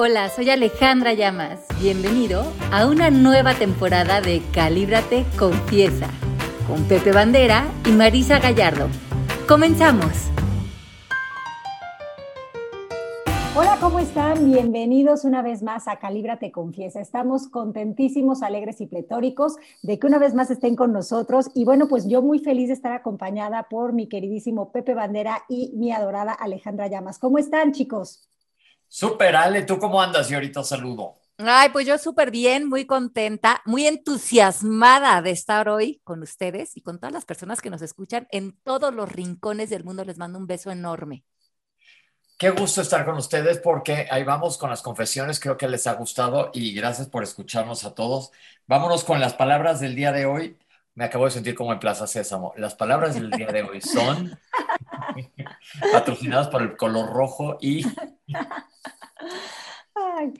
Hola, soy Alejandra Llamas. Bienvenido a una nueva temporada de Calíbrate Confiesa con Pepe Bandera y Marisa Gallardo. Comenzamos. Hola, ¿cómo están? Bienvenidos una vez más a Calíbrate Confiesa. Estamos contentísimos, alegres y pletóricos de que una vez más estén con nosotros. Y bueno, pues yo muy feliz de estar acompañada por mi queridísimo Pepe Bandera y mi adorada Alejandra Llamas. ¿Cómo están, chicos? Súper, Ale, ¿tú cómo andas? Y ahorita saludo. Ay, pues yo súper bien, muy contenta, muy entusiasmada de estar hoy con ustedes y con todas las personas que nos escuchan en todos los rincones del mundo. Les mando un beso enorme. Qué gusto estar con ustedes porque ahí vamos con las confesiones, creo que les ha gustado y gracias por escucharnos a todos. Vámonos con las palabras del día de hoy. Me acabo de sentir como en Plaza Sésamo. Las palabras del día de hoy son patrocinadas por el color rojo y Ay,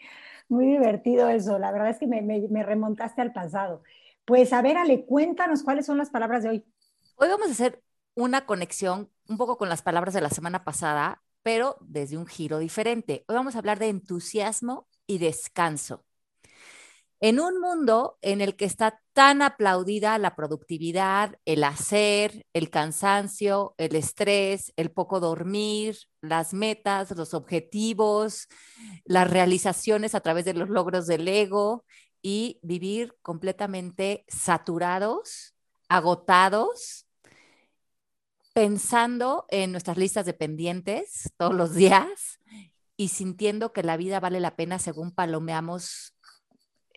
muy divertido eso. La verdad es que me, remontaste al pasado. Pues a ver, Ale, cuéntanos cuáles son las palabras de hoy. Hoy vamos a hacer una conexión un poco con las palabras de la semana pasada, pero desde un giro diferente. Hoy vamos a hablar de entusiasmo y descanso. En un mundo en el que está tan aplaudida la productividad, el hacer, el cansancio, el estrés, el poco dormir, las metas, los objetivos, las realizaciones a través de los logros del ego y vivir completamente saturados, agotados, pensando en nuestras listas de pendientes todos los días y sintiendo que la vida vale la pena según palomeamos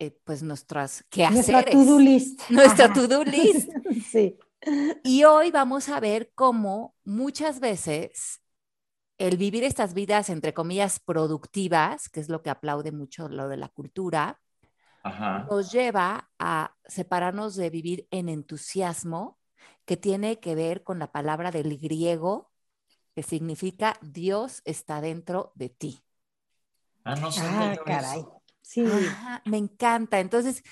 eh, pues nuestras quehaceres. Nuestra to-do list. Nuestra to-do list. sí. Y hoy vamos a ver cómo muchas veces el vivir estas vidas, entre comillas, productivas, que es lo que aplaude mucho lo de la cultura, nos lleva a separarnos de vivir en entusiasmo, que tiene que ver con la palabra del griego, que significa Dios está dentro de ti. Ah, no sé. Ah, caray. Sí. me encanta. Entonces,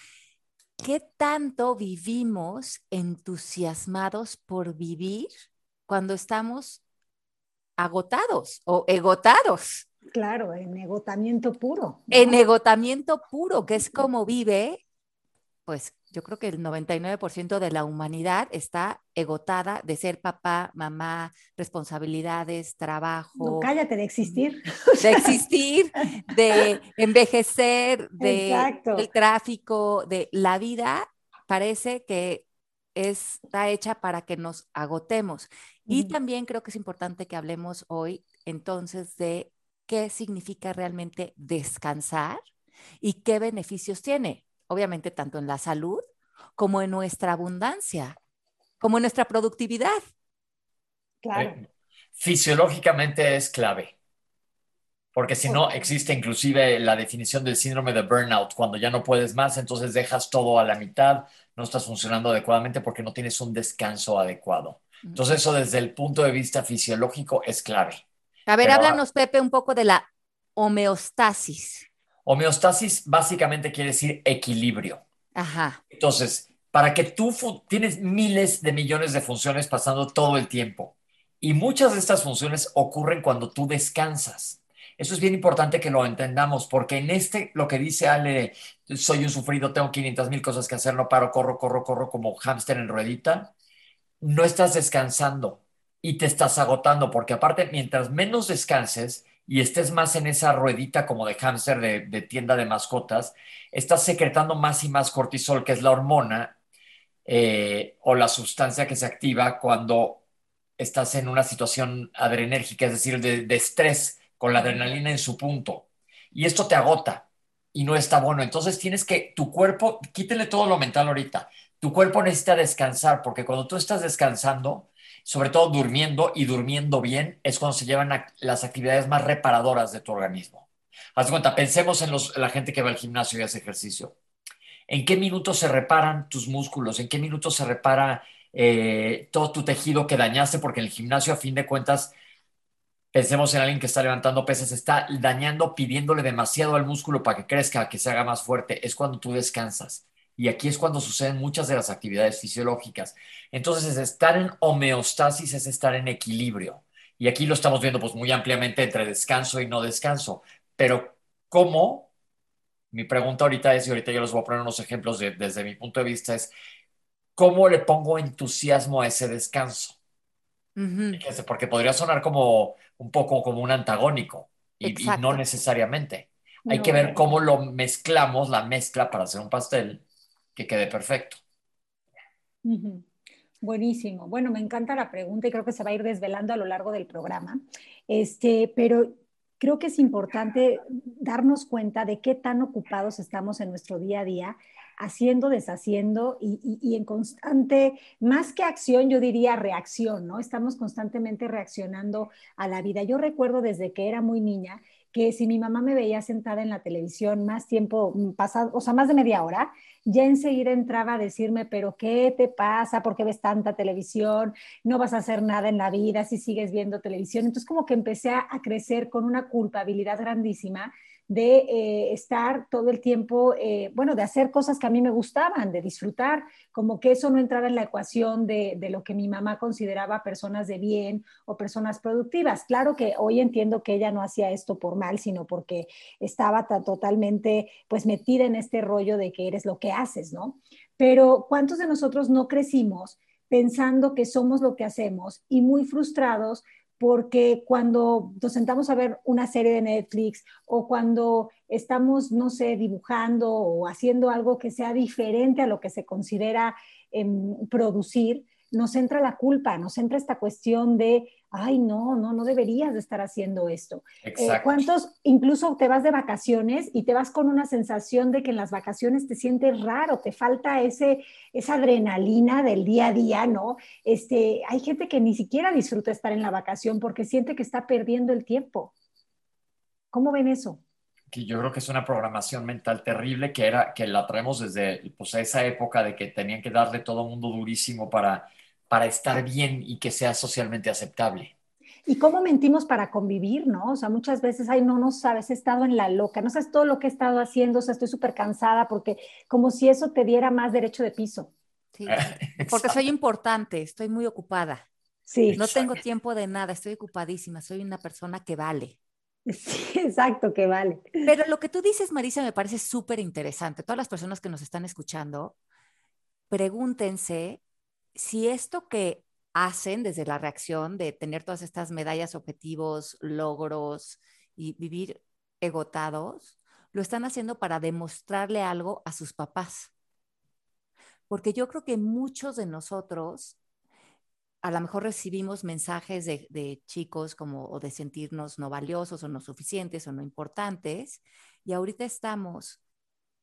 ¿qué tanto vivimos entusiasmados por vivir cuando estamos agotados o egotados? Claro, en agotamiento puro. En agotamiento puro, que es como vive, pues yo creo que el 99% de la humanidad está egotada de ser papá, mamá, responsabilidades, trabajo. No, cállate de existir. De existir, de envejecer, de el tráfico, de la vida parece que está hecha para que nos agotemos. Y también creo que es importante que hablemos hoy entonces de qué significa realmente descansar y qué beneficios tiene obviamente tanto en la salud como en nuestra abundancia, como en nuestra productividad. Claro. Eh, fisiológicamente es clave, porque si no existe inclusive la definición del síndrome de burnout, cuando ya no puedes más, entonces dejas todo a la mitad, no estás funcionando adecuadamente porque no tienes un descanso adecuado. Entonces eso desde el punto de vista fisiológico es clave. A ver, háblanos, Pepe, un poco de la homeostasis. Homeostasis básicamente quiere decir equilibrio. Ajá. Entonces, para que tú tienes miles de millones de funciones pasando todo el tiempo y muchas de estas funciones ocurren cuando tú descansas. Eso es bien importante que lo entendamos porque en este, lo que dice Ale, soy un sufrido, tengo 500 mil cosas que hacer, no paro, corro, corro, corro como hámster en ruedita, no estás descansando y te estás agotando porque aparte, mientras menos descanses, y estés más en esa ruedita como de hámster de, tienda de mascotas, estás secretando más y más cortisol, que es la hormona eh, o la sustancia que se activa cuando estás en una situación adrenérgica, es decir, de, estrés, con la adrenalina en su punto. Y esto te agota y no está bueno. Entonces tienes que, tu cuerpo, quítele todo lo mental ahorita. Tu cuerpo necesita descansar, porque cuando tú estás descansando, sobre todo durmiendo y durmiendo bien, es cuando se llevan las actividades más reparadoras de tu organismo. Haz cuenta, pensemos en la gente que va al gimnasio y hace ejercicio. ¿En qué minutos se reparan tus músculos? ¿En qué minutos se repara eh, todo tu tejido que dañaste? Porque en el gimnasio, a fin de cuentas, pensemos en alguien que está levantando pesas, está dañando, pidiéndole demasiado al músculo para que crezca, que se haga más fuerte. Es cuando tú descansas. Y aquí es cuando suceden muchas de las actividades fisiológicas. Entonces, estar en homeostasis es estar en equilibrio. Y aquí lo estamos viendo pues muy ampliamente entre descanso y no descanso. Pero ¿cómo? Mi pregunta ahorita es, y ahorita yo les voy a poner unos ejemplos desde mi punto de vista, es ¿cómo le pongo entusiasmo a ese descanso? Porque podría sonar como un poco como un antagónico y, no necesariamente. Hay que ver cómo lo mezclamos, la mezcla para hacer un pastel que quede perfecto. Buenísimo. Bueno, me encanta la pregunta y creo que se va a ir desvelando a lo largo del programa. Este, pero creo que es importante darnos cuenta de qué tan ocupados estamos en nuestro día a día, haciendo, deshaciendo y, y, en constante, más que acción, yo diría reacción, ¿no? Estamos constantemente reaccionando a la vida. Yo recuerdo desde que era muy niña que si mi mamá me veía sentada en la televisión más tiempo mm, pasado, o sea, más de media hora, ya enseguida entraba a decirme, pero ¿qué te pasa? ¿Por qué ves tanta televisión? No vas a hacer nada en la vida si sigues viendo televisión. Entonces como que empecé a, crecer con una culpabilidad grandísima de eh, estar todo el tiempo, eh, bueno, de hacer cosas que a mí me gustaban, de disfrutar, como que eso no entraba en la ecuación de, de, lo que mi mamá consideraba personas de bien o personas productivas. Claro que hoy entiendo que ella no hacía esto por mal, sino porque estaba totalmente pues metida en este rollo de que eres lo que haces, ¿no? Pero ¿cuántos de nosotros no crecimos pensando que somos lo que hacemos y muy frustrados porque cuando nos sentamos a ver una serie de Netflix o cuando estamos, no sé, dibujando o haciendo algo que sea diferente a lo que se considera em, producir, nos entra la culpa, nos entra esta cuestión de, ay, no, no, no deberías de estar haciendo esto. Eh, ¿Cuántos incluso te vas de vacaciones y te vas con una sensación de que en las vacaciones te sientes raro, te falta ese, esa adrenalina del día a día, ¿no? Este, hay gente que ni siquiera disfruta estar en la vacación porque siente que está perdiendo el tiempo. ¿Cómo ven eso? que yo creo que es una programación mental terrible que era que la traemos desde pues, esa época de que tenían que darle todo mundo durísimo para para estar bien y que sea socialmente aceptable. ¿Y cómo mentimos para convivir, no? O sea, muchas veces, ay, no, no sabes, he estado en la loca, no sabes todo lo que he estado haciendo, o sea, estoy súper cansada porque como si eso te diera más derecho de piso. Sí, porque soy importante, estoy muy ocupada. Sí. No tengo tiempo de nada, estoy ocupadísima, soy una persona que vale. Sí, exacto, que vale. Pero lo que tú dices, Marisa, me parece súper interesante. Todas las personas que nos están escuchando, pregúntense si esto que hacen desde la reacción de tener todas estas medallas, objetivos, logros y vivir egotados, lo están haciendo para demostrarle algo a sus papás. Porque yo creo que muchos de nosotros a lo mejor recibimos mensajes de, chicos como o de sentirnos no valiosos o no suficientes o no importantes y ahorita estamos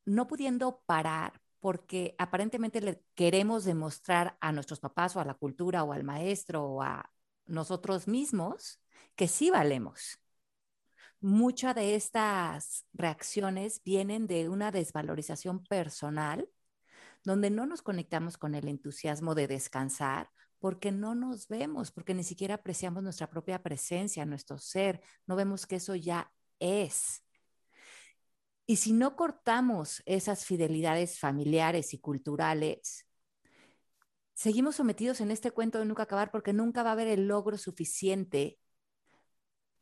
no pudiendo parar porque aparentemente queremos demostrar a nuestros papás o a la cultura o al maestro o a nosotros mismos que sí valemos. Muchas de estas reacciones vienen de una desvalorización personal donde no nos conectamos con el entusiasmo de descansar porque no nos vemos, porque ni siquiera apreciamos nuestra propia presencia, nuestro ser, no vemos que eso ya es. Y si no cortamos esas fidelidades familiares y culturales, seguimos sometidos en este cuento de nunca acabar porque nunca va a haber el logro suficiente,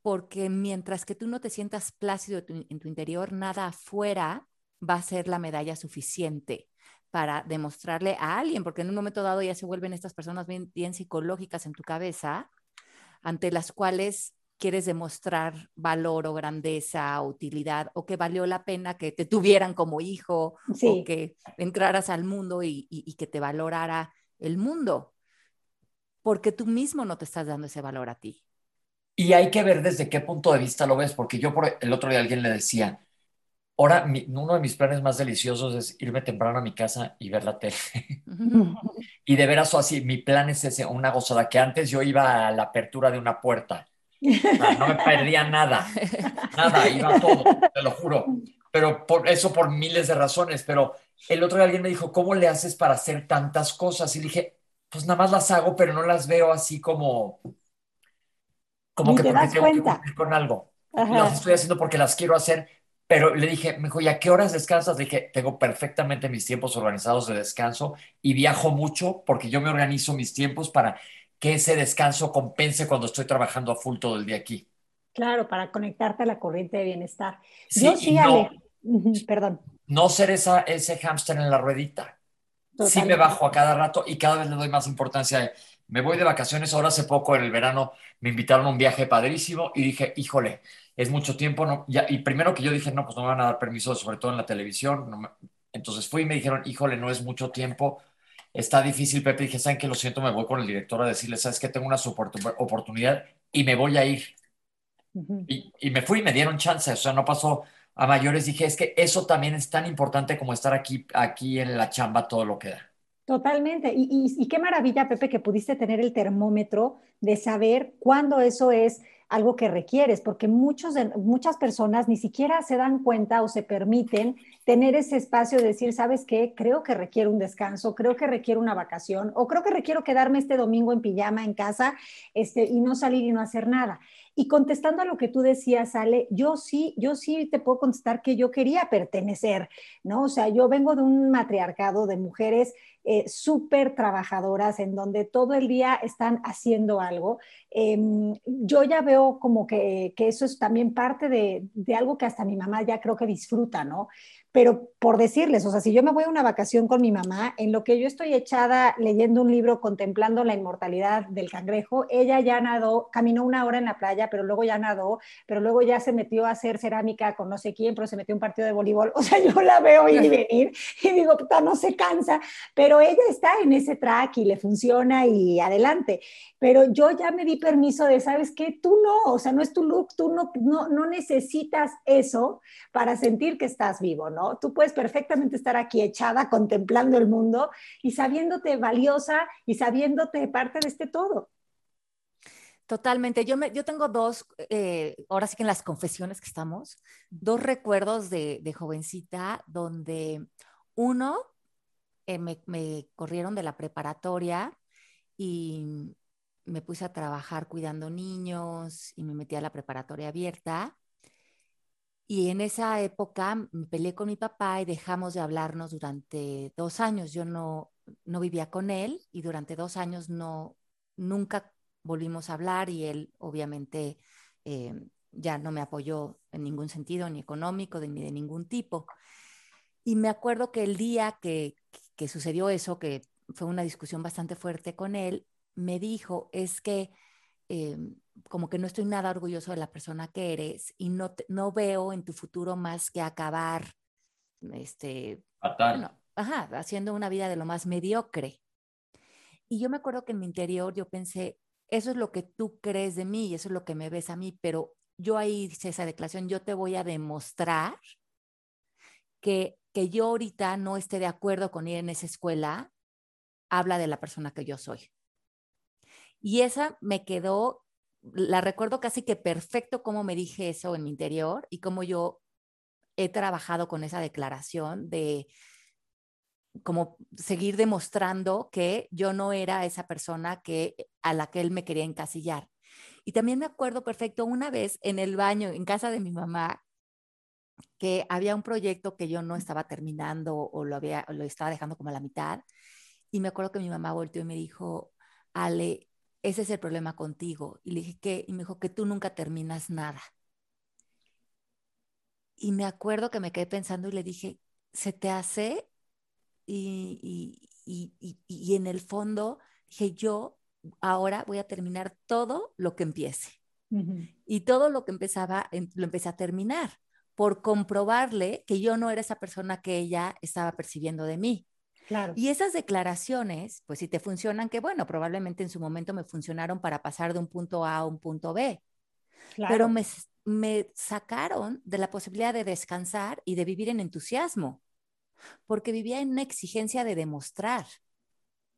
porque mientras que tú no te sientas plácido en tu interior, nada afuera va a ser la medalla suficiente para demostrarle a alguien, porque en un momento dado ya se vuelven estas personas bien, bien psicológicas en tu cabeza, ante las cuales quieres demostrar valor o grandeza, o utilidad, o que valió la pena que te tuvieran como hijo, o que entraras al mundo y, que te valorara el mundo, porque tú mismo no te estás dando ese valor a ti. Y hay que ver desde qué punto de vista lo ves, porque yo por el otro día alguien le decía, ahora uno de mis planes más deliciosos es irme temprano a mi casa y ver la tele. y de veras así, mi plan es ese, una gozada, que antes yo iba a la apertura de una puerta no me perdía nada, nada, iba todo, te lo juro. Pero por eso por miles de razones. Pero el otro día alguien me dijo, ¿cómo le haces para hacer tantas cosas? Y dije, pues nada más las hago, pero no las veo así como, como que porque tengo que cumplir con algo. Las estoy haciendo porque las quiero hacer. Pero le dije, me dijo, ¿y a qué horas descansas? Le dije, tengo perfectamente mis tiempos organizados de descanso y viajo mucho porque yo me organizo mis tiempos para que ese descanso compense cuando estoy trabajando a full todo el día aquí. Claro, para conectarte a la corriente de bienestar. Sí, Yo sí, no, Ale, perdón. no ser esa, ese hámster en la ruedita. Sí me Totalmente. bajo a cada rato y cada vez le doy más importancia. Me voy de vacaciones, ahora hace poco en el verano me invitaron a un viaje padrísimo y dije, híjole, es mucho tiempo. No, ya, y primero que yo dije, no, pues no me van a dar permiso, sobre todo en la televisión. no me- entonces fui y me dijeron, híjole, no es mucho tiempo, está difícil, Pepe. Dije, ¿saben qué? Lo siento, me voy con el director a decirle, ¿sabes qué? Tengo una oportunidad y me voy a ir. Ujú. Y, y me fui y me dieron chance, o sea, no pasó a mayores. Dije, es que eso también es tan importante como estar aquí, aquí en la chamba todo lo que da. Totalmente. Y, y- y qué maravilla, Pepe, que pudiste tener el termómetro de saber cuándo eso es algo que requieres, porque muchos muchas personas ni siquiera se dan cuenta o se permiten tener ese espacio de decir, ¿sabes qué? Creo que requiero un descanso, creo que requiero una vacación, o creo que requiero quedarme este domingo en pijama en casa, este, y no salir y no hacer nada. Y contestando a lo que tú decías, Ale, yo sí, yo sí te puedo contestar que yo quería pertenecer, ¿no? O sea, yo vengo de un matriarcado de mujeres eh, súper trabajadoras en donde todo el día están haciendo algo. Eh, yo ya veo como que, que, eso es también parte de, de algo que hasta mi mamá ya creo que disfruta, ¿no? Pero por decirles, o sea, si yo me voy a una vacación con mi mamá, en lo que yo estoy echada leyendo un libro, contemplando la inmortalidad del cangrejo, ella ya nadó, caminó una hora en la playa, pero luego ya nadó, pero luego ya se metió a hacer cerámica con no sé quién, pero se metió a un partido de voleibol. O sea, yo la veo ir y venir y digo, puta, no se cansa, pero ella está en ese track y le funciona y adelante. Pero yo ya me di permiso de, ¿sabes qué? Tú no, o sea, no es tu look, tú no, no, no necesitas eso para sentir que estás vivo, ¿no? Tú puedes perfectamente estar aquí echada contemplando el mundo y sabiéndote valiosa y sabiéndote parte de este todo. Totalmente. Yo, me, yo tengo dos, eh, ahora sí que en las confesiones que estamos, dos recuerdos de, de jovencita donde uno, eh, me, me, corrieron de la preparatoria y me puse a trabajar cuidando niños y me metí a la preparatoria abierta. Y en esa época me peleé con mi papá y dejamos de hablarnos durante dos años. Yo no, no vivía con él y durante dos años no, nunca volvimos a hablar y él obviamente eh, ya no me apoyó en ningún sentido, ni económico, ni de ningún tipo. Y me acuerdo que el día que, que sucedió eso, que fue una discusión bastante fuerte con él, me dijo, es que eh, como que no estoy nada orgulloso de la persona que eres y no, te, no veo en tu futuro más que acabar, este, bueno, ajá, haciendo una vida de lo más mediocre. Y yo me acuerdo que en mi interior yo pensé, eso es lo que tú crees de mí y eso es lo que me ves a mí, pero yo ahí hice esa declaración, yo te voy a demostrar que, que yo ahorita no esté de acuerdo con ir en esa escuela, habla de la persona que yo soy. Y esa me quedó, la recuerdo casi que perfecto cómo me dije eso en mi interior y cómo yo he trabajado con esa declaración de como seguir demostrando que yo no era esa persona que a la que él me quería encasillar. Y también me acuerdo perfecto una vez en el baño, en casa de mi mamá, que había un proyecto que yo no estaba terminando o lo, había, lo estaba dejando como a la mitad. Y me acuerdo que mi mamá volteó y me dijo, Ale, ese es el problema contigo. Y le dije, ¿qué? Y me dijo, que tú nunca terminas nada. Y me acuerdo que me quedé pensando y le dije, ¿se te hace? Y, y, y, y, en el fondo dije, yo ahora voy a terminar todo lo que empiece. Uh -huh. Y todo lo que empezaba, lo empecé a terminar por comprobarle que yo no era esa persona que ella estaba percibiendo de mí. Claro. Y esas declaraciones, pues si te funcionan, que bueno, probablemente en su momento me funcionaron para pasar de un punto A a un punto B. Claro. Pero me, me sacaron de la posibilidad de descansar y de vivir en entusiasmo, porque vivía en una exigencia de demostrar.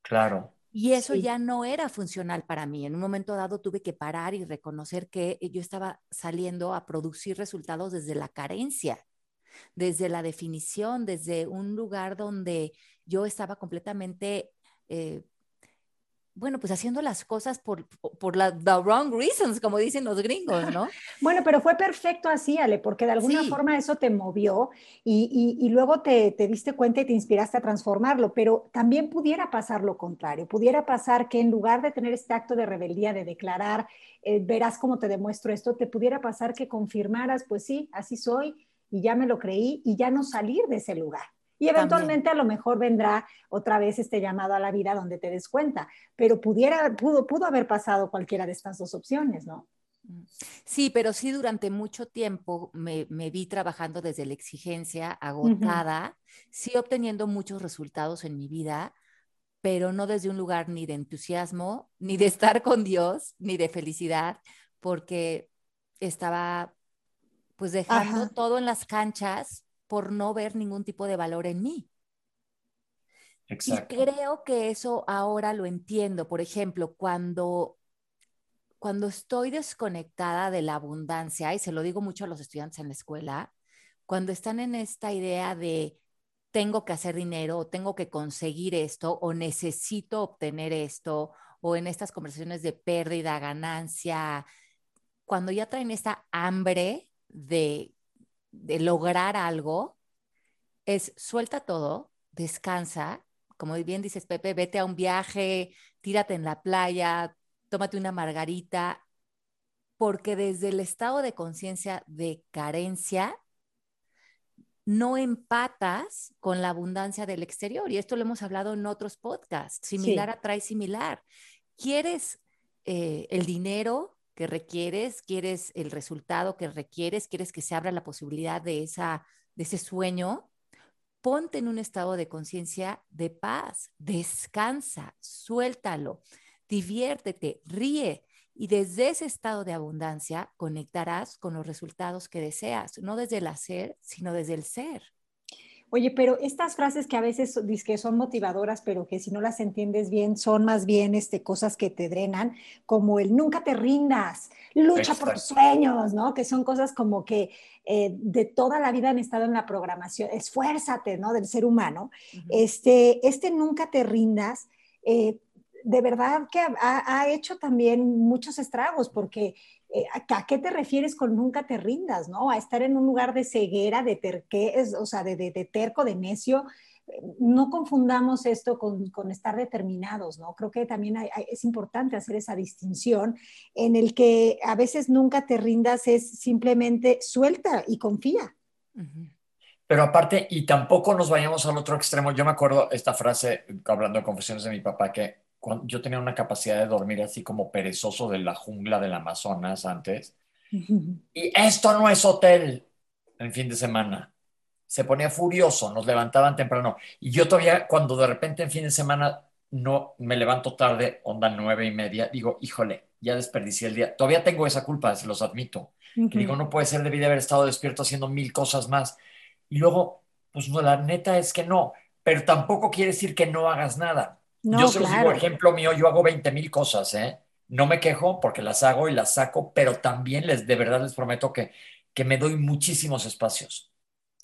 Claro. Y eso sí. ya no era funcional para mí. En un momento dado tuve que parar y reconocer que yo estaba saliendo a producir resultados desde la carencia, desde la definición, desde un lugar donde yo estaba completamente eh, bueno, pues haciendo las cosas por, por la the wrong reasons, como dicen los gringos, ¿no? bueno, pero fue perfecto así, Ale, porque de alguna forma eso te movió y, y, luego te, te, diste cuenta y te inspiraste a transformarlo, pero también pudiera pasar lo contrario, pudiera pasar que en lugar de tener este acto de rebeldía, de declarar, eh, verás cómo te demuestro esto, te pudiera pasar que confirmaras, pues sí, así soy y ya me lo creí y ya no salir de ese lugar. Y eventualmente a lo mejor vendrá otra vez este llamado a la vida donde te des cuenta, pero pudiera, pudo, pudo haber pasado cualquiera de estas dos opciones, ¿no? Sí, pero sí durante mucho tiempo me, vi trabajando desde la exigencia, agotada, sí obteniendo muchos resultados en mi vida, pero no desde un lugar ni de entusiasmo, ni de estar con Dios, ni de felicidad, porque estaba pues dejando todo en las canchas por no ver ningún tipo de valor en mí. Exacto. Y creo que eso ahora lo entiendo. Por ejemplo, cuando, cuando estoy desconectada de la abundancia, y se lo digo mucho a los estudiantes en la escuela, cuando están en esta idea de tengo que hacer dinero, o tengo que conseguir esto, o necesito obtener esto, o en estas conversaciones de pérdida, ganancia, cuando ya traen esta hambre de de lograr algo es suelta todo, descansa, como bien dices Pepe, vete a un viaje, tírate en la playa, tómate una margarita, porque desde el estado de conciencia de carencia, no empatas con la abundancia del exterior. Y esto lo hemos hablado en otros podcasts. Similar atrae similar. ¿Quieres eh, el dinero? Que requieres, quieres el resultado que requieres, quieres que se abra la posibilidad de, esa, de ese sueño, ponte en un estado de conciencia de paz, descansa, suéltalo, diviértete, ríe. Y desde ese estado de abundancia conectarás con los resultados que deseas, no desde el hacer, sino desde el ser. Oye, pero estas frases que a veces que son motivadoras, pero que si no las entiendes bien, son más bien este, cosas que te drenan, como el nunca te rindas, lucha por tus sueños, ¿no? Que son cosas como que eh, de toda la vida han estado en la programación, esfuérzate, ¿no? Del ser humano. este, este nunca te rindas. Eh, de verdad que ha, hecho también muchos estragos, porque eh, ¿a qué te refieres con nunca te rindas, no? A estar en un lugar de ceguera, de terquez, o sea, de, de, terco, de necio. No confundamos esto con, con estar determinados, ¿no? Creo que también es importante hacer esa distinción en el que a veces nunca te rindas es simplemente suelta y confía. Pero aparte, y tampoco nos vayamos al otro extremo. Yo me acuerdo esta frase, hablando de confesiones de mi papá, que yo tenía una capacidad de dormir así como perezoso de la jungla del Amazonas antes. Y esto no es hotel en fin de semana. Se ponía furioso, nos levantaban temprano. Y yo todavía, cuando de repente en fin de semana no me levanto tarde, onda nueve y media, digo, híjole, ya desperdicié el día. Todavía tengo esa culpa, se los admito. digo, no puede ser, debí de haber estado despierto haciendo mil cosas más. Y luego, pues no, la neta es que no, pero tampoco quiere decir que no hagas nada yo se los digo, ejemplo mío, yo hago 20 mil cosas, ¿eh? No me quejo porque las hago y las saco, pero también les, de verdad les prometo que, que me doy muchísimos espacios.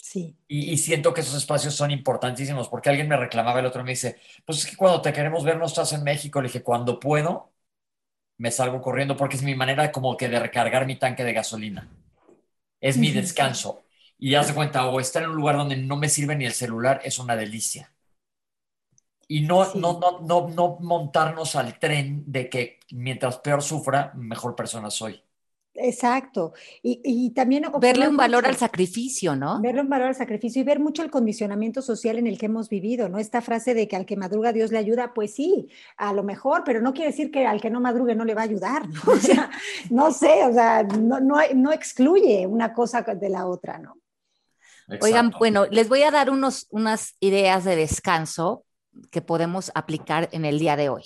Sí. Y, siento que esos espacios son importantísimos, porque alguien me reclamaba el otro, me dice, pues es que cuando te queremos ver no estás en México. Le dije, cuando puedo, me salgo corriendo porque es mi manera como que de recargar mi tanque de gasolina. Es mi descanso. Y haz de cuenta, o estar en un lugar donde no me sirve ni el celular es una delicia y no, no, no, no, no montarnos al tren de que mientras peor sufra, mejor persona soy. Exacto. Y, y también... Verle un valor al sacrificio, ¿no? Verle un valor al sacrificio y ver mucho el condicionamiento social en el que hemos vivido, ¿no? Esta frase de que al que madruga Dios le ayuda, pues sí, a lo mejor, pero no quiere decir que al que no madrugue no le va a ayudar, ¿no? O sea, no sé, o sea, no, no, no excluye una cosa de la otra, ¿no? Oigan, bueno, les voy a dar unos, unas ideas de descanso que podemos aplicar en el día de hoy.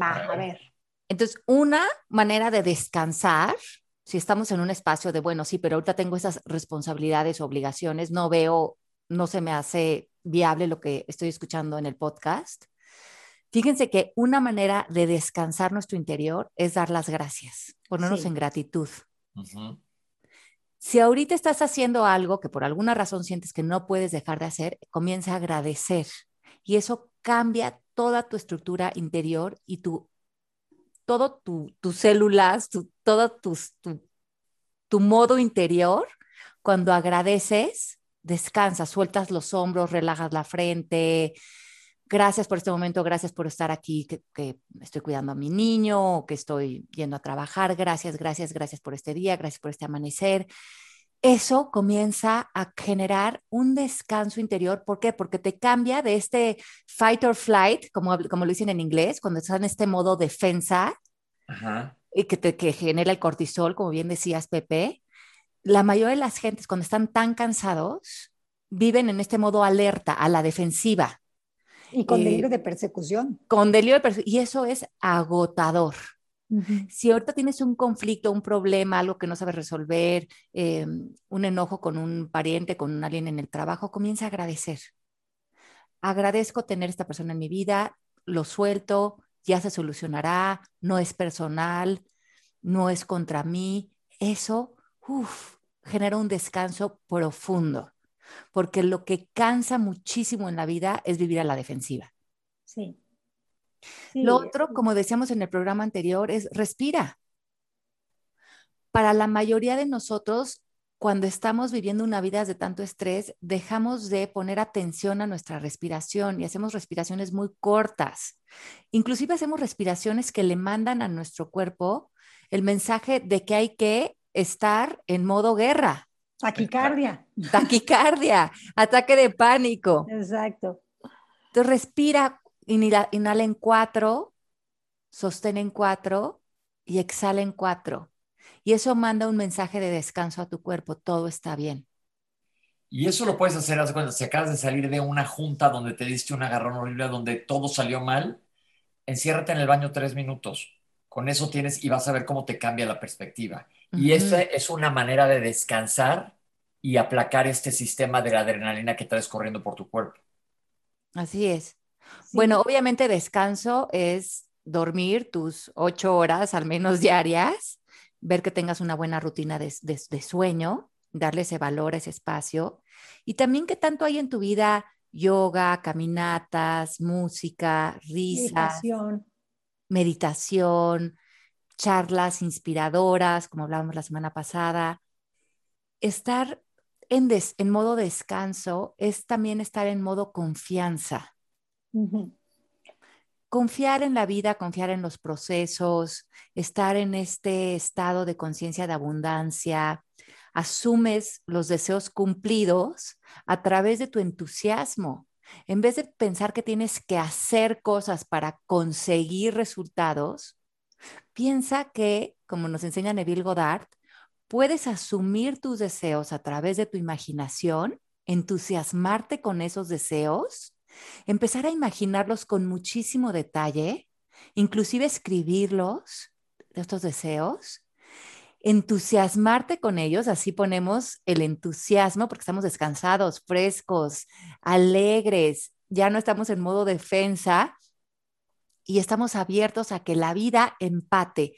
Va, a ver. Entonces, una manera de descansar, si estamos en un espacio de, bueno, sí, pero ahorita tengo esas responsabilidades, obligaciones, no veo, no se me hace viable lo que estoy escuchando en el podcast. Fíjense que una manera de descansar nuestro interior es dar las gracias, ponernos en gratitud. Si ahorita estás haciendo algo que por alguna razón sientes que no puedes dejar de hacer, comienza a agradecer y eso cambia toda tu estructura interior y tu todo tus células, tu, todo tus, tu, tu modo interior, cuando agradeces, descansas, sueltas los hombros, relajas la frente, gracias por este momento, gracias por estar aquí, que, estoy cuidando a mi niño, que estoy yendo a trabajar, gracias, gracias, gracias por este día, gracias por este amanecer. Eso comienza a generar un descanso interior. ¿Por qué? Porque te cambia de este fight or flight, como, como lo dicen en inglés, cuando estás en este modo defensa y que, te, que genera el cortisol, como bien decías, Pepe. La mayoría de las gentes, cuando están tan cansados, viven en este modo alerta, a la defensiva y con delirio eh, de persecución. Con delirio de persecución. Y eso es agotador. Si ahorita tienes un conflicto, un problema, algo que no sabes resolver, eh, un enojo con un pariente, con alguien en el trabajo, comienza a agradecer. Agradezco tener esta persona en mi vida, lo suelto, ya se solucionará, no es personal, no es contra mí. Eso genera un descanso profundo porque lo que cansa muchísimo en la vida es vivir a la defensiva. Sí. Lo otro, como decíamos en el programa anterior, es respira. Para la mayoría de nosotros, cuando estamos viviendo una vida de tanto estrés, dejamos de poner atención a nuestra respiración y hacemos respiraciones muy cortas. Inclusive hacemos respiraciones que le mandan a nuestro cuerpo el mensaje de que hay que estar en modo guerra. Taquicardia. Taquicardia, ataque de pánico. Exacto. Entonces respira, inhala, en cuatro, sostén en cuatro y exhala en cuatro. Y eso manda un mensaje de descanso a tu cuerpo, todo está bien. Y eso lo puedes hacer cuando si acabas de salir de una junta donde te diste un agarrón horrible, donde todo salió mal, enciérrate en el baño tres minutos. Con eso tienes y vas a ver cómo te cambia la perspectiva. Y esa es una manera de descansar y aplacar este sistema de la adrenalina que traes corriendo por tu cuerpo. Así es. Bueno, obviamente descanso es dormir tus ocho horas al menos diarias, ver que tengas una buena rutina de, sueño, darle ese valor, ese espacio. Y también que tanto hay en tu vida yoga, caminatas, música, risas, meditación, meditación charlas inspiradoras, como hablábamos la semana pasada. Estar en, en modo descanso es también estar en modo confianza. Confiar en la vida, confiar en los procesos, estar en este estado de conciencia de abundancia, asumes los deseos cumplidos a través de tu entusiasmo. En vez de pensar que tienes que hacer cosas para conseguir resultados, Piensa que, como nos enseña Neville Goddard, puedes asumir tus deseos a través de tu imaginación, entusiasmarte con esos deseos, empezar a imaginarlos con muchísimo detalle, inclusive escribirlos, estos deseos, entusiasmarte con ellos, así ponemos el entusiasmo porque estamos descansados, frescos, alegres, ya no estamos en modo defensa, y estamos abiertos a que la vida empate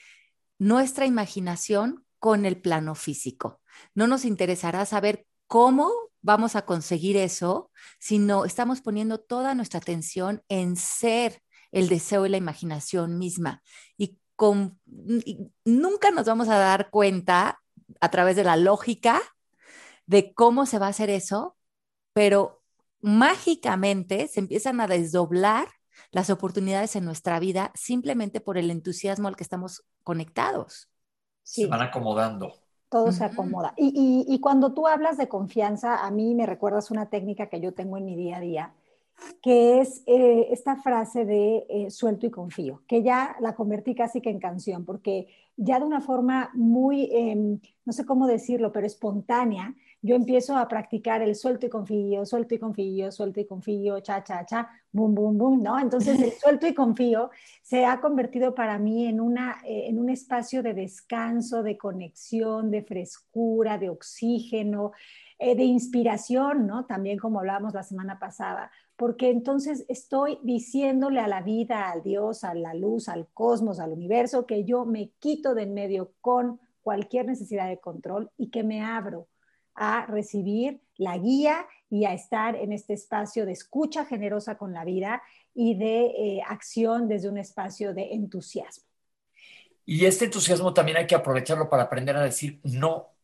nuestra imaginación con el plano físico. No nos interesará saber cómo vamos a conseguir eso, sino estamos poniendo toda nuestra atención en ser el deseo y la imaginación misma. Y, con, nunca nos vamos a dar cuenta a través de la lógica de cómo se va a hacer eso, pero mágicamente se empiezan a desdoblar las oportunidades en nuestra vida simplemente por el entusiasmo al que estamos conectados. Se van acomodando. Todo se acomoda. Y, cuando tú hablas de confianza, a mí me recuerdas una técnica que yo tengo en mi día a día, que es eh, esta frase de eh, suelto y confío, que ya la convertí casi que en canción, porque ya de una forma muy, em, no sé cómo decirlo, pero espontánea, yo empiezo a practicar el suelto y confío, suelto y confío, suelto y confío, cha, cha, cha, boom, boom, boom, ¿no? Entonces el suelto y confío se ha convertido para mí en, una, eh, en un espacio de descanso, de conexión, de frescura, de oxígeno, eh, de inspiración, ¿no? También como hablábamos la semana pasada, porque entonces estoy diciéndole a la vida, al Dios, a la luz, al cosmos, al universo, que yo me quito de en medio con cualquier necesidad de control y que me abro a recibir la guía y a estar en este espacio de escucha generosa con la vida y de eh, acción desde un espacio de entusiasmo. Y este entusiasmo también hay que aprovecharlo para aprender a decir no.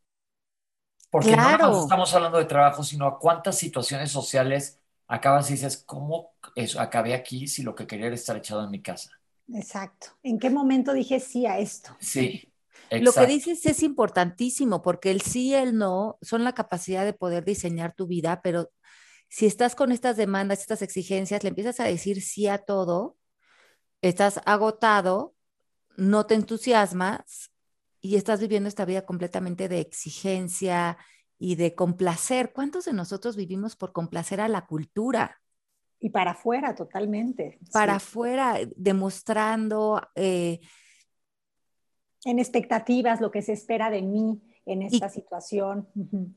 Porque no Claro. más estamos hablando de trabajo, sino a cuántas situaciones sociales acabas y dices, ¿cómo eso, acabé aquí si lo que quería era estar echado en mi casa? Exacto. ¿En qué momento dije sí a esto? Sí, Lo que dices es importantísimo porque el sí y el no son la capacidad de poder diseñar tu vida, pero si estás con estas demandas, estas exigencias, le empiezas a decir sí a todo, estás agotado, no te entusiasmas y estás viviendo esta vida completamente de exigencia y de complacer. ¿Cuántos de nosotros vivimos por complacer a la cultura? Y para afuera, totalmente. Para Sí. afuera, demostrando, eh, En expectativas, lo que se espera de mí en esta situación. Ujú.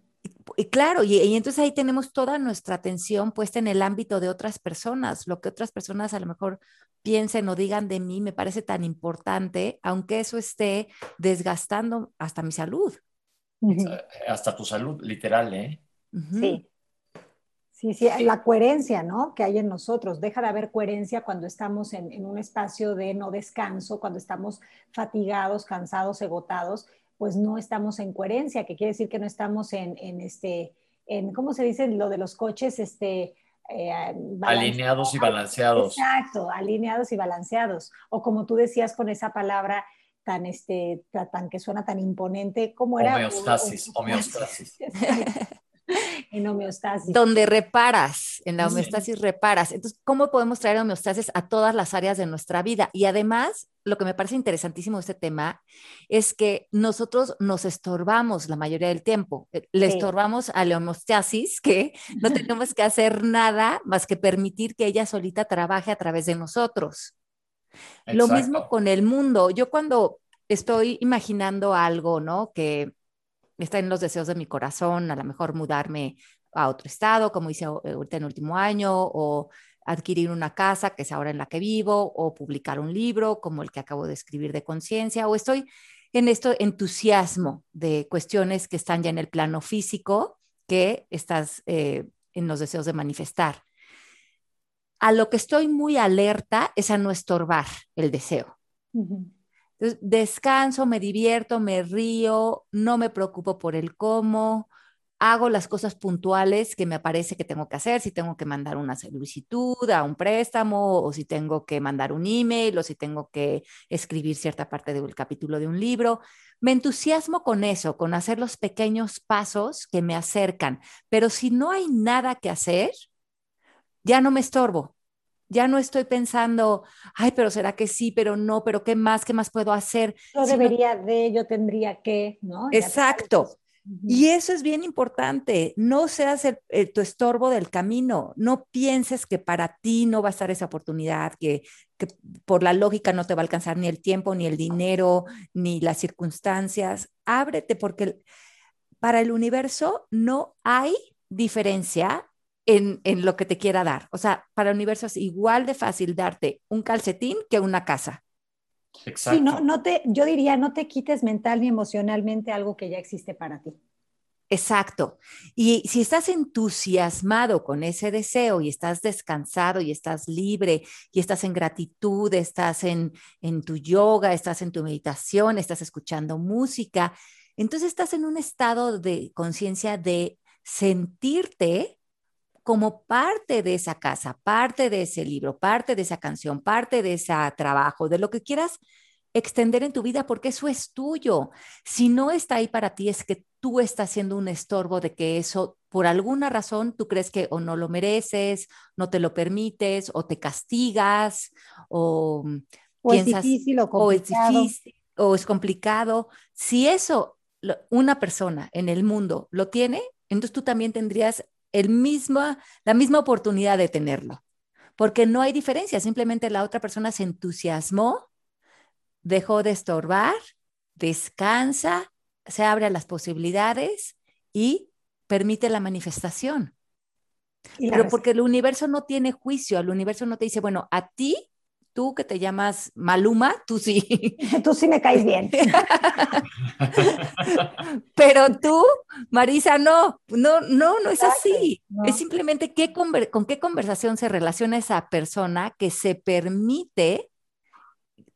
Y claro, y, y entonces ahí tenemos toda nuestra atención puesta en el ámbito de otras personas, lo que otras personas a lo mejor piensen o digan de mí me parece tan importante, aunque eso esté desgastando hasta mi salud. Ujú. Hasta tu salud, literal, ¿eh? Ujú. Sí. Sí, sí, la coherencia, ¿no? Que hay en nosotros. Deja de haber coherencia cuando estamos en, en un espacio de no descanso, cuando estamos fatigados, cansados, agotados, pues no estamos en coherencia, que quiere decir que no estamos en, en este, en, ¿cómo se dice lo de los coches? Este, eh, balance- Alineados y balanceados. Exacto, alineados y balanceados. O como tú decías con esa palabra tan, este, ta- tan que suena tan imponente, ¿cómo era? Homeostasis, homeostasis. En homeostasis. Donde reparas, en la Sí. homeostasis reparas. Entonces, ¿cómo podemos traer homeostasis a todas las áreas de nuestra vida? Y además, lo que me parece interesantísimo de este tema es que nosotros nos estorbamos la mayoría del tiempo. Eh, Le Sí. estorbamos a la homeostasis, que no tenemos que hacer nada más que permitir que ella solita trabaje a través de nosotros. Lo mismo con el mundo. Yo cuando estoy imaginando algo, ¿no? Que está en los deseos de mi corazón, a lo mejor mudarme a otro estado, como hice eh, ahorita en el último año, o adquirir una casa, que es ahora en la que vivo, o publicar un libro como el que acabo de escribir de conciencia, o estoy en esto entusiasmo de cuestiones que están ya en el plano físico, que estás eh, en los deseos de manifestar. A lo que estoy muy alerta es a no estorbar el deseo. Ujú. Entonces, descanso, me divierto, me río, no me preocupo por el cómo, hago las cosas puntuales que me parece que tengo que hacer, si tengo que mandar una solicitud a un préstamo, o si tengo que mandar un email, o si tengo que escribir cierta parte del capítulo de un libro. Me entusiasmo con eso, con hacer los pequeños pasos que me acercan, pero si no hay nada que hacer, ya no me estorbo. Ya no estoy pensando, ay, pero será que sí, pero no, pero qué más, qué más puedo hacer. Yo debería de, yo tendría que, ¿no? Exacto. Y eso es bien importante. No seas el- el- tu estorbo del camino. No pienses que para ti no va a estar esa oportunidad, que, que por la lógica no te va a alcanzar ni el tiempo, ni el dinero, ni las circunstancias. Ábrete porque para el universo no hay diferencia en, en lo que te quiera dar. O sea, para el universo es igual de fácil darte un calcetín que una casa. Exacto. Sí, no, no te, yo diría, no te quites mental ni emocionalmente algo que ya existe para ti. Exacto. Y si estás entusiasmado con ese deseo y estás descansado y estás libre y estás en gratitud, estás en, en tu yoga, estás en tu meditación, estás escuchando música, entonces estás en un estado de conciencia de sentirte como parte de esa casa, parte de ese libro, parte de esa canción, parte de ese trabajo, de lo que quieras extender en tu vida, porque eso es tuyo. Si no está ahí para ti, es que tú estás siendo un estorbo de que eso, por alguna razón, tú crees que o no lo mereces, no te lo permites, o te castigas, o O piensas, es difícil o o es complicado. difícil, o es complicado. Si eso lo- una persona en el mundo lo tiene, entonces tú también tendrías el mismo, la misma oportunidad de tenerlo, porque no hay diferencia, simplemente la otra persona se entusiasmó, dejó de estorbar, descansa, se abre a las posibilidades y permite la manifestación. Y la Pero porque el universo no tiene juicio, el universo no te dice, bueno, a ti, tú que te llamas Maluma, tú sí, Tú sí me caes bien. pero tú, Marisa, no, no, no, no es así. no. Es simplemente qué con qué conversación se relaciona esa persona que se permite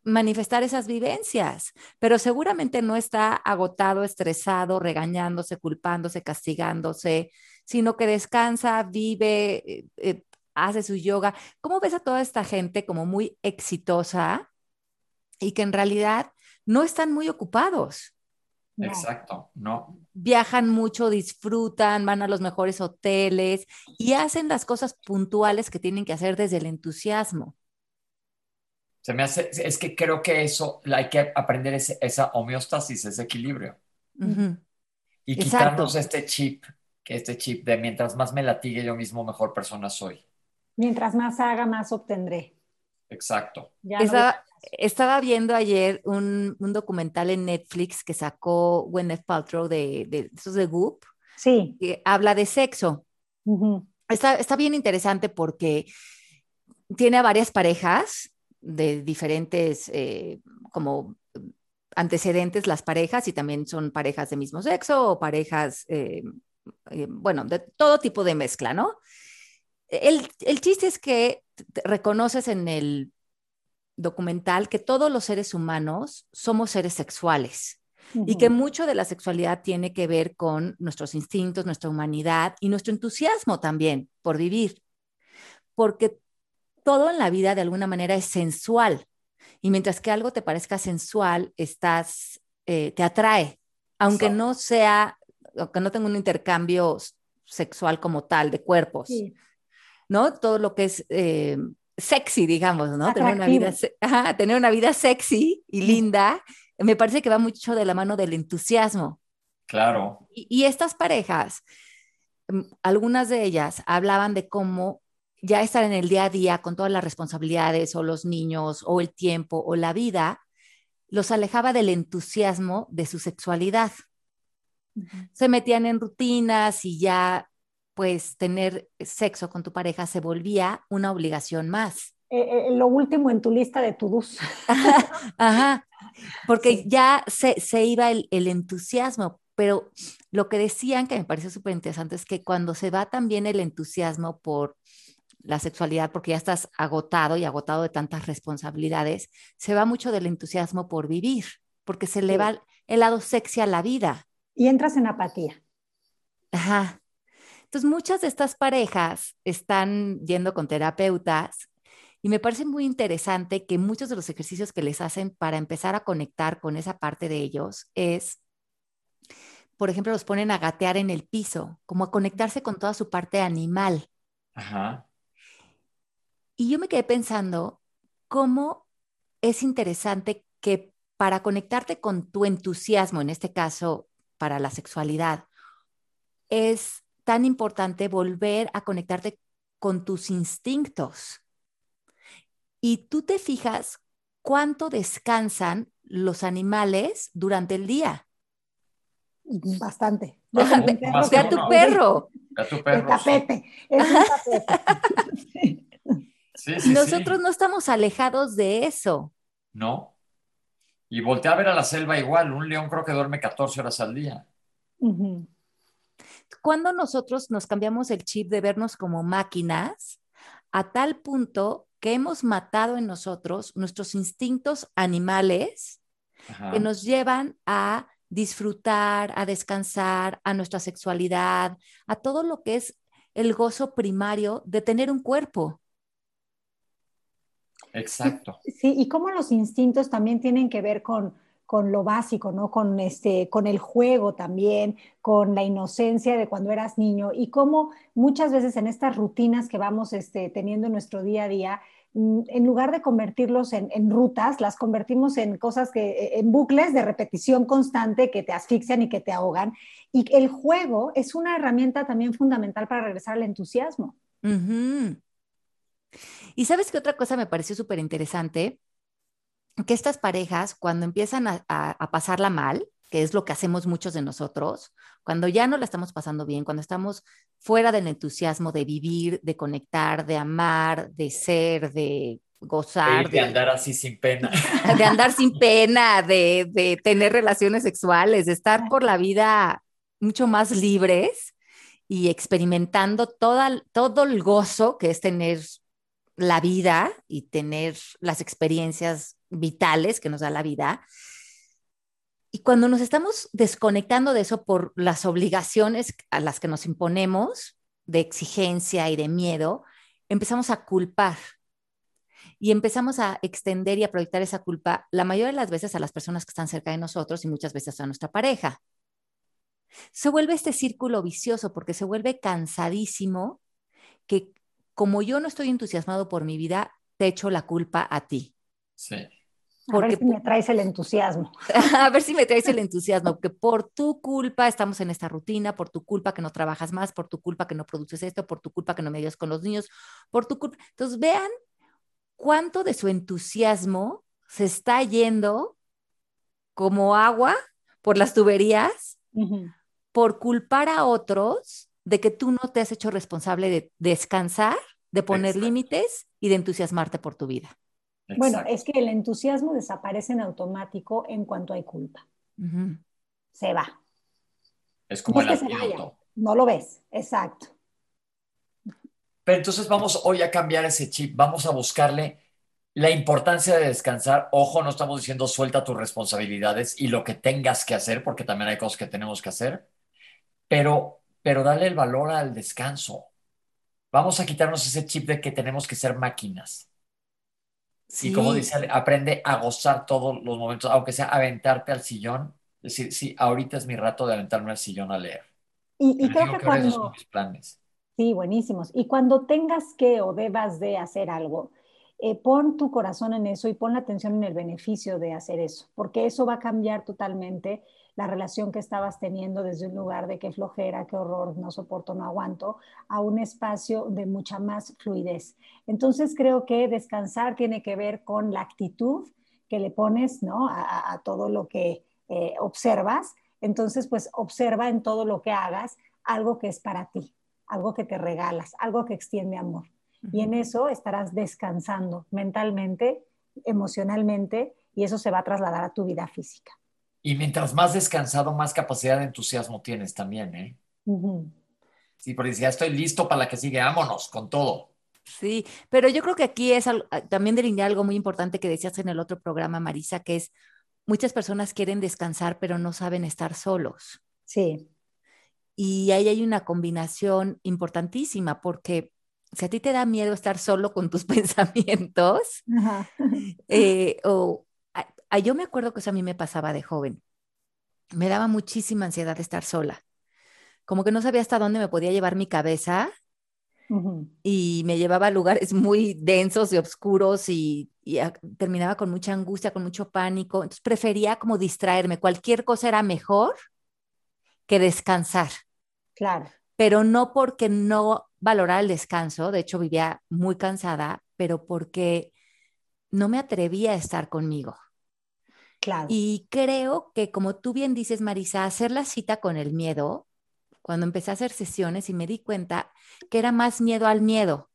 manifestar esas vivencias, pero seguramente no está agotado, estresado, regañándose, culpándose, castigándose, sino que descansa, vive, eh, eh, hace su yoga. ¿Cómo ves a toda esta gente como muy exitosa y que en realidad no están muy ocupados? Exacto, no. Viajan mucho, disfrutan, van a los mejores hoteles y hacen las cosas puntuales que tienen que hacer desde el entusiasmo. Se me hace, es que creo que eso, hay que aprender esa homeostasis, ese equilibrio. Y quitarnos este chip, que este chip de mientras más me latigue yo mismo, mejor persona soy. Mientras más haga, más obtendré. Exacto. estaba, viendo ayer un, documental en Netflix que sacó Gwyneth Paltrow de, de, de Goop. Sí. Que habla de sexo. está, está bien interesante porque tiene a varias parejas de diferentes eh, como antecedentes las parejas y también son parejas de mismo sexo o parejas, eh, eh, bueno, de todo tipo de mezcla, ¿no? El, el chiste es que reconoces en el documental que todos los seres humanos somos seres sexuales y que mucho de la sexualidad tiene que ver con nuestros instintos, nuestra humanidad y nuestro entusiasmo también por vivir. Porque todo en la vida de alguna manera es sensual. Y mientras que algo te parezca sensual, estás, eh, te atrae, aunque no sea, aunque no tenga un intercambio sexual como tal de cuerpos. ¿No? Todo lo que es eh, sexy, digamos, ¿no? Tener una, vida, tener una vida sexy y linda, me parece que va mucho de la mano del entusiasmo. Claro. y estas parejas, mm, algunas de ellas hablaban de cómo ya estar en el día a día con todas las responsabilidades o los niños o el tiempo o la vida, los alejaba del entusiasmo de su sexualidad. Se metían en rutinas y ya pues tener sexo con tu pareja se volvía una obligación más. Eh, eh, lo último en tu lista de to-dos. Ajá, porque ya se, se iba el, el, entusiasmo, pero lo que decían que me pareció súper interesante es que cuando se va también el entusiasmo por la sexualidad porque ya estás agotado y agotado de tantas responsabilidades, se va mucho del entusiasmo por vivir, porque se le va el lado sexy a la vida. Y entras en apatía. Ajá. Entonces, muchas de estas parejas están yendo con terapeutas y me parece muy interesante que muchos de los ejercicios que les hacen para empezar a conectar con esa parte de ellos es, por ejemplo, los ponen a gatear en el piso, como a conectarse con toda su parte animal. Ajá. Y yo me quedé pensando cómo es interesante que para conectarte con tu entusiasmo, en este caso para la sexualidad, es tan importante volver a conectarte con tus instintos. Y tú te fijas cuánto descansan los animales durante el día. Bastante. a tu perro. A tu perro. El tapete. Es un tapete. Nosotros no estamos alejados de eso. No. Y voltea a ver a la selva igual. Un león creo que duerme 14 horas al día. Cuando nosotros nos cambiamos el chip de vernos como máquinas, a tal punto que hemos matado en nosotros nuestros instintos animales que nos llevan a disfrutar, a descansar, a nuestra sexualidad, a todo lo que es el gozo primario de tener un cuerpo. Exacto. Sí, y cómo los instintos también tienen que ver con, con lo básico, ¿no? Con, este, con el juego también, con la inocencia de cuando eras niño y cómo muchas veces en estas rutinas que vamos este, teniendo en nuestro día a día, mm, en lugar de convertirlos en, en, rutas, las convertimos en cosas que, en bucles de repetición constante que te asfixian y que te ahogan. Y el juego es una herramienta también fundamental para regresar al entusiasmo. Y sabes qué otra cosa me pareció súper interesante, que estas parejas cuando empiezan a, pasarla mal, que es lo que hacemos muchos de nosotros, cuando ya no la estamos pasando bien, cuando estamos fuera del entusiasmo de vivir, de conectar, de amar, de ser, de gozar. De, andar así sin pena. De andar sin pena, de, de, tener relaciones sexuales, de estar por la vida mucho más libres y experimentando toda, todo el gozo que es tener la vida y tener las experiencias vitales que nos da la vida. Y cuando nos estamos desconectando de eso por las obligaciones a las que nos imponemos, de exigencia y de miedo, empezamos a culpar y empezamos a extender y a proyectar esa culpa la mayoría de las veces a las personas que están cerca de nosotros y muchas veces a nuestra pareja. Se vuelve este círculo vicioso porque se vuelve cansadísimo que como yo no estoy entusiasmado por mi vida, te echo la culpa a ti. Sí. Porque, a ver si me traes el entusiasmo. a ver si me traes el entusiasmo, porque por tu culpa estamos en esta rutina, por tu culpa que no trabajas más, por tu culpa que no produces esto, por tu culpa que no me ayudas con los niños, por tu culpa. Entonces vean cuánto de su entusiasmo se está yendo como agua por las tuberías por culpar a otros de que tú no te has hecho responsable de descansar, de poner límites y de entusiasmarte por tu vida. Bueno, es que el entusiasmo desaparece en automático en cuanto hay culpa. Se va. Es como el no, no lo ves, exacto. Pero entonces vamos hoy a cambiar ese chip, vamos a buscarle la importancia de descansar. Ojo, no estamos diciendo suelta tus responsabilidades y lo que tengas que hacer, porque también hay cosas que tenemos que hacer, pero, pero dale el valor al descanso. Vamos a quitarnos ese chip de que tenemos que ser máquinas. Y como dice, aprende a gozar todos los momentos, aunque sea aventarte al sillón. Es decir, sí, ahorita es mi rato de aventarme al sillón a leer. Y, creo que, cuando... mis planes. Sí, buenísimos. Y cuando tengas que o debas de hacer algo, eh, pon tu corazón en eso y pon la atención en el beneficio de hacer eso, porque eso va a cambiar totalmente la relación que estabas teniendo desde un lugar de qué flojera, qué horror, no soporto, no aguanto, a un espacio de mucha más fluidez. Entonces creo que descansar tiene que ver con la actitud que le pones ¿no? a, todo lo que eh, observas. Entonces, pues observa en todo lo que hagas algo que es para ti, algo que te regalas, algo que extiende amor. Y en eso estarás descansando mentalmente, emocionalmente, y eso se va a trasladar a tu vida física. Y mientras más descansado, más capacidad de entusiasmo tienes también, ¿eh? Sí, porque ya estoy listo para la que sigue, vámonos con todo. Sí, pero yo creo que aquí es ah, también delinear algo muy importante que decías en el otro programa, Marisa, que es muchas personas quieren descansar, pero no saben estar solos. Sí. Y ahí hay una combinación importantísima, porque si a ti te da miedo estar solo con tus pensamientos, eh, o yo me acuerdo que eso a mí me pasaba de joven. Me daba muchísima ansiedad estar sola. Como que no sabía hasta dónde me podía llevar mi cabeza y me llevaba a lugares muy densos y oscuros y, terminaba con mucha angustia, con mucho pánico. Entonces prefería como distraerme. Cualquier cosa era mejor que descansar. Claro. Pero no porque no valorara el descanso, de hecho vivía muy cansada, pero porque no me atrevía a estar conmigo. Y creo que, como tú bien dices, Marisa, hacer la cita con el miedo, cuando empecé a hacer sesiones y me di cuenta que era más miedo al miedo,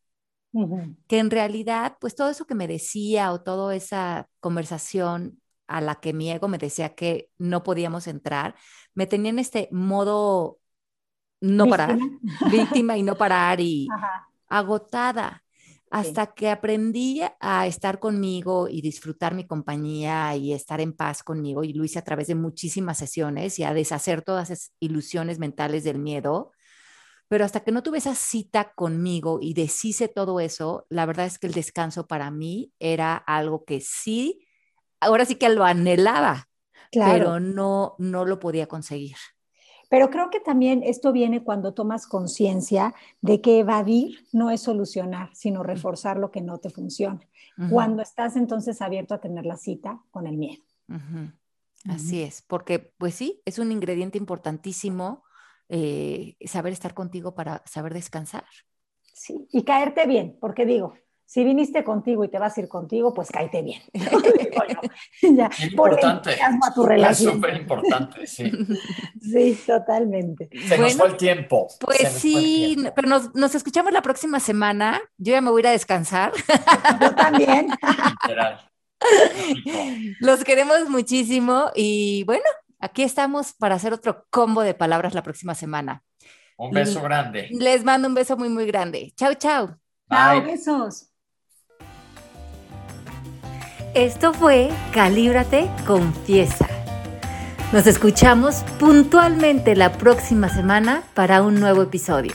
que en realidad, pues todo eso que me decía o toda esa conversación a la que mi ego me decía que no podíamos entrar, me tenía en este modo no parar, víctima y no parar y agotada hasta que aprendí a estar conmigo y disfrutar mi compañía y estar en paz conmigo, y lo hice a través de muchísimas sesiones y a deshacer todas esas ilusiones mentales del miedo. Pero hasta que no tuve esa cita conmigo y deshice todo eso, la verdad es que el descanso para mí era algo que sí, ahora sí que lo anhelaba, pero no, no lo podía conseguir. Pero creo que también esto viene cuando tomas conciencia de que evadir no es solucionar, sino reforzar lo que no te funciona. Cuando estás entonces abierto a tener la cita con el miedo. Así es, porque pues sí, es un ingrediente importantísimo eh, saber estar contigo para saber descansar. Sí, y caerte bien, porque digo, si viniste contigo y te vas a ir contigo, pues cáete bien. ya, es importante. A tu relación. Es súper importante, sí. sí, totalmente. Se nos fue el tiempo. Pues sí, pero nos, nos, escuchamos la próxima semana. Yo ya me voy a ir a descansar. Yo también. Los queremos muchísimo y bueno, aquí estamos para hacer otro combo de palabras la próxima semana. Un beso grande. Les mando un beso muy, muy grande. Chao, chao. Chao, besos. Esto fue Calíbrate, confiesa. Nos escuchamos puntualmente la próxima semana para un nuevo episodio.